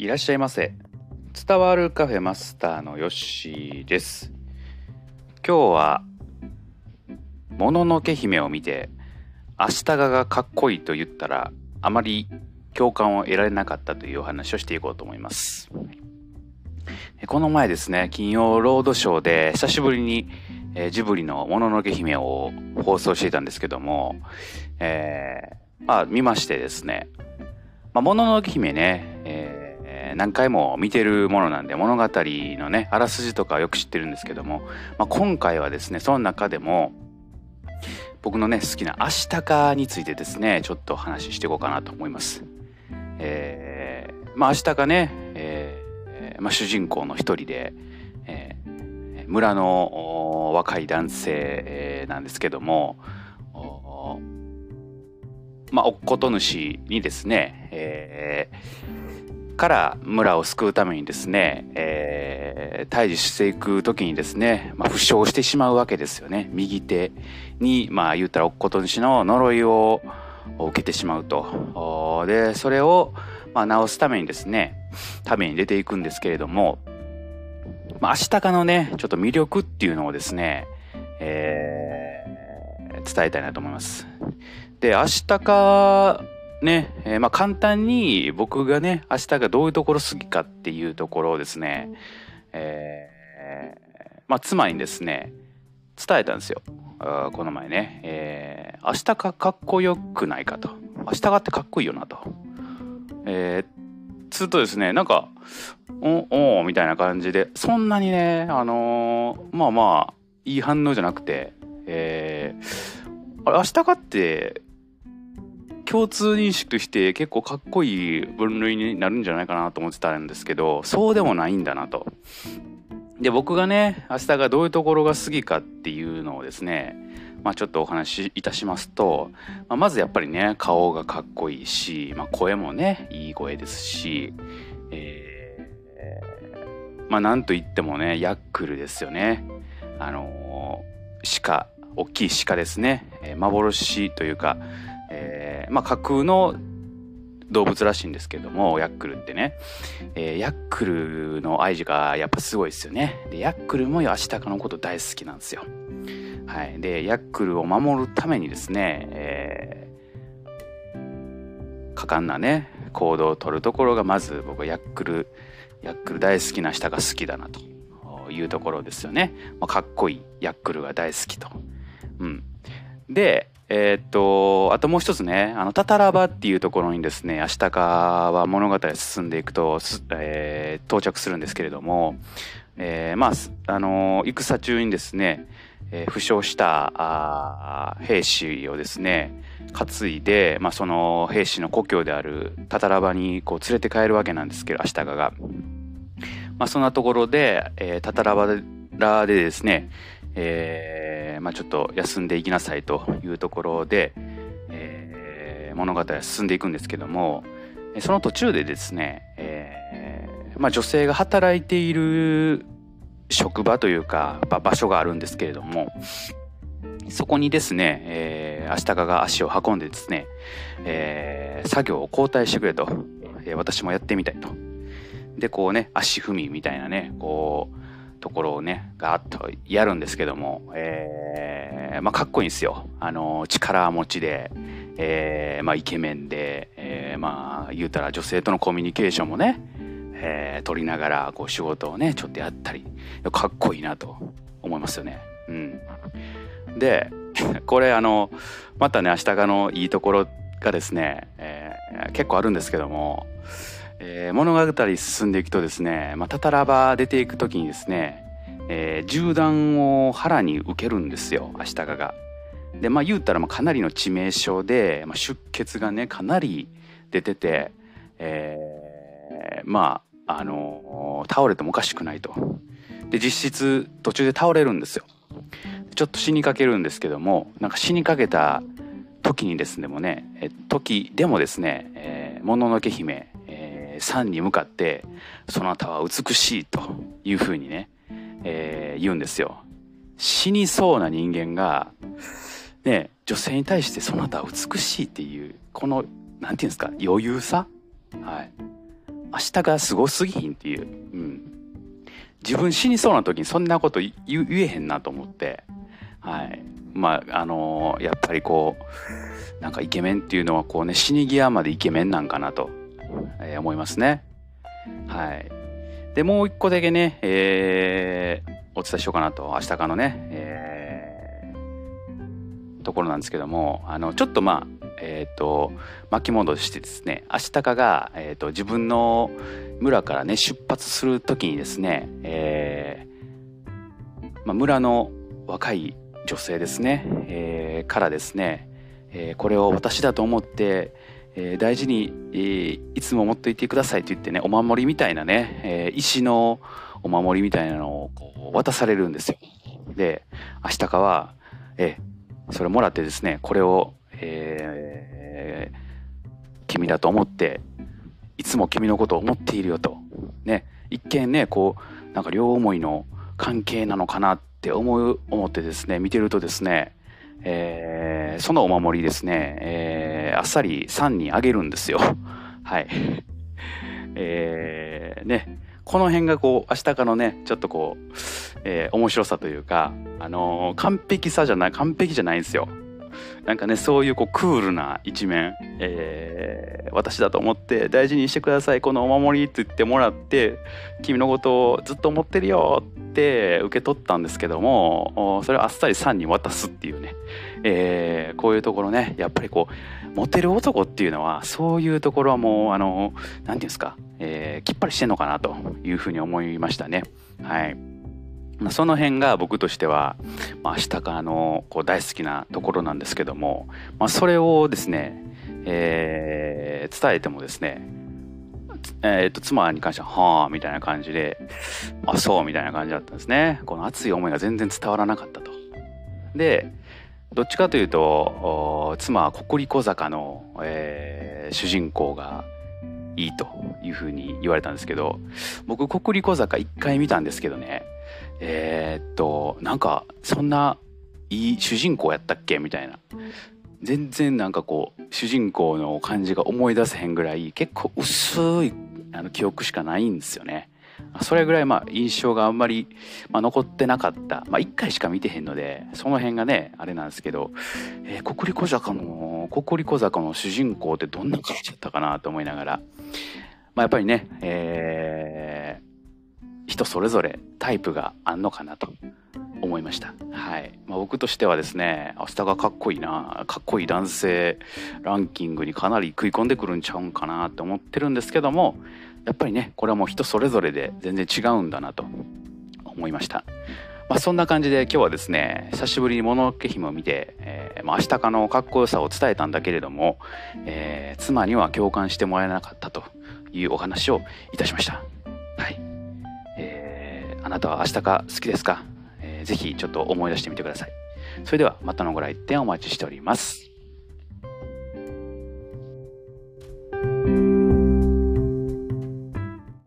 いらっしゃいませ。伝わるカフェマスターのヨッシーです。今日はもののけ姫を見て明日ががかっこいいと言ったらあまり共感を得られなかったというお話をしていこうと思います。この前ですね金曜ロードショーで久しぶりにジブリのもののけ姫を放送していたんですけども、えー、まあ見ましてですね。まあ、もののけ姫ね、何回も見てるものなんで物語のねあらすじとかよく知ってるんですけども、まあ、今回はですねその中でも僕のね好きな「明日か」についてですねちょっと話していこうかなと思います。えー、まあ明日かね、えーまあ、主人公の一人で、えー、村の若い男性なんですけどもまあ、おっこと主にですね、えー、から村を救うためにですね、えー、退治していく時にですね、まあ、負傷してしまうわけですよね。右手に、まあ、言ったらおっこと主の呪いを受けてしまうと。で、それを、まあ、治すためにですね、ために出ていくんですけれども、まあ、明日かのね、ちょっと魅力っていうのをですね、えー、伝えたいなと思います。で、明日か、ね、えー、まあ簡単に僕がね、明日がどういうところ好きかっていうところをですね、えー、まあ妻にですね、伝えたんですよ。この前ね、えー、明日かかっこよくないかと。明日がってかっこいいよなと。えー、つうとですね、なんか、おおみたいな感じで、そんなにね、あのー、まあまあ、いい反応じゃなくて、えー、明日かって共通認識として結構かっこいい分類になるんじゃないかなと思ってたんですけどそうでもないんだなと。で僕がね明日がどういうところが好きかっていうのをですねまあちょっとお話しいたしますと、まあ、まずやっぱりね顔がかっこいいし、まあ、声もねいい声ですし、えー、まあなんといってもねヤックルですよね。あのー、鹿大きい鹿ですね、え、幻というかまあ架空の動物らしいんですけども、ヤックルってね。えー、ヤックルの愛情がやっぱすごいですよね。で、ヤックルもアシタカのこと大好きなんですよ。はい。で、ヤックルを守るためにですね、えー、果敢なね、行動をとるところがまず僕はヤックル、ヤックル大好きな人が好きだなというところですよね。まあ、かっこいいヤックルが大好きと。うん。で、えー、っと、あともう一つね、あの、タタラバっていうところにですね、明日かは物語進んでいくと、えー、到着するんですけれども、えー、まあ、あの戦中にですね、えー、負傷したあ兵士をですね、担いで、まあ、その兵士の故郷であるタタラバにこう連れて帰るわけなんですけど、明日かが。まあ、そんなところで、えー、タタラバラでですね、えー、まあ、ちょっと休んでいきなさいというところで、えー、物語は進んでいくんですけどもその途中でですね、えー、まあ、女性が働いている職場というか、場所があるんですけれどもそこにですね、えー、足利が足を運んでですね、えー、作業を交代してくれと、えー、私もやってみたいと。で、こうね、足踏みみたいなね、こう、ところをね、ガーッとやるんですけども、えー、まあ、かっこいいんですよ。あの、力持ちで、えー、まあ、イケメンで、えー、まあ、言うたら女性とのコミュニケーションもね、えー、取りながら、こう、仕事をね、ちょっとやったり、かっこいいなと思いますよね。うん。で、これ、あの、またね、明日がのいいところがですね、えー、結構あるんですけども、えー、物語進んでいくとですね、まあ、タタラバ出ていく時にですね、えー、銃弾を腹に受けるんですよ、アシタカが。で、まあ言うたらまあかなりの致命傷で、まあ、出血がね、かなり出てて、えー、まあ、あの、倒れてもおかしくないと。で、実質途中で倒れるんですよ。ちょっと死にかけるんですけども、なんか死にかけた時にですね、もね、時でもですね、えー、もののけ姫、山に向かって、そなたは美しいというふうにね、えー、言うんですよ。死にそうな人間が、ね、女性に対してそなたは美しいっていう、この、なんていうんですか、余裕さ？はい。明日がすごすぎひんっていう、うん、自分死にそうな時にそんなこと言えへんなと思って。はい。まああのー、やっぱりこうなんかイケメンっていうのはこうね死に際までイケメンなんかなと、ー、思いますね。はい。でもう一個だけね、えー、お伝えしようかなと。明日かのね、えー、ところなんですけどもあのちょっとまあえっ、ー、と巻き戻してですねアシタカが、えーと、自分の村からね出発する時にですね、えーまあ、村の若い女性ですね、えー、からですね、えー、これを私だと思って、えー、大事に、えー、いつも持っていてくださいと言ってねお守りみたいなね、えー、石のお守りみたいなのをこう渡されるんですよ。でアシタカは、えー、それもらってですねこれをえー、君だと思っていつも君のことを思っているよとね一見ねこうなんか両思いの関係なのかなって思う思ってですね見てるとですね、えー、そのお守りですね、えー、あっさり3にあげるんですよ。はい。えー、ね。この辺がこう明日かのねちょっとこう、えー、面白さというかあのー、完璧さじゃない完璧じゃないんですよ。なんかね、そういうこうクールな一面、えー、私だと思って大事にしてください、このお守りって言ってもらって、君のことをずっと思ってるよって受け取ったんですけども、それをあっさりさんに渡すっていうね、えー、こういうところね、やっぱりこう、モテる男っていうのは、そういうところはもう、あの、なんていうんですか、えー、きっぱりしてんのかなというふうに思いましたね。はい。まあ、その辺が僕としては、まあ、明日からのこう大好きなところなんですけども、まあ、それをですね、えー、伝えてもですね、えー、と妻に関しては「はあ」みたいな感じで「あそう」みたいな感じだったんですねこの熱い思いが全然伝わらなかったと。でどっちかというと妻は国立小坂の、えー、主人公がいいというふうに言われたんですけど僕国立小坂一回見たんですけどね。えー、っとなんかそんないい主人公やったっけ？みたいな。全然なんかこう主人公の感じが思い出せへんぐらい結構薄いあの記憶しかないんですよね。それぐらいまあ印象があんまり、まあ、残ってなかった。まあ一回しか見てへんので、その辺がね、あれなんですけど、えー、国立小坂の、国立小坂の主人公ってどんな感じだったかなと思いながら、まあやっぱりね、えー、人それぞれタイプがあんのかなと思いました。はい。まあ、僕としてはですね、明日がかっこいいな、かっこいい男性ランキングにかなり食い込んでくるんちゃうんかなって思ってるんですけども、やっぱりね、これはもう人それぞれで全然違うんだなと思いました。まあ、そんな感じで今日はですね、久しぶりにもののけ姫を見て、えー、まあ、明日かのかっこよさを伝えたんだけれども、えー、妻には共感してもらえなかったというお話をいたしました。はいえー。あなたは明日か好きですか、えー、ぜひちょっと思い出してみてください。それではまたのご来店お待ちしております。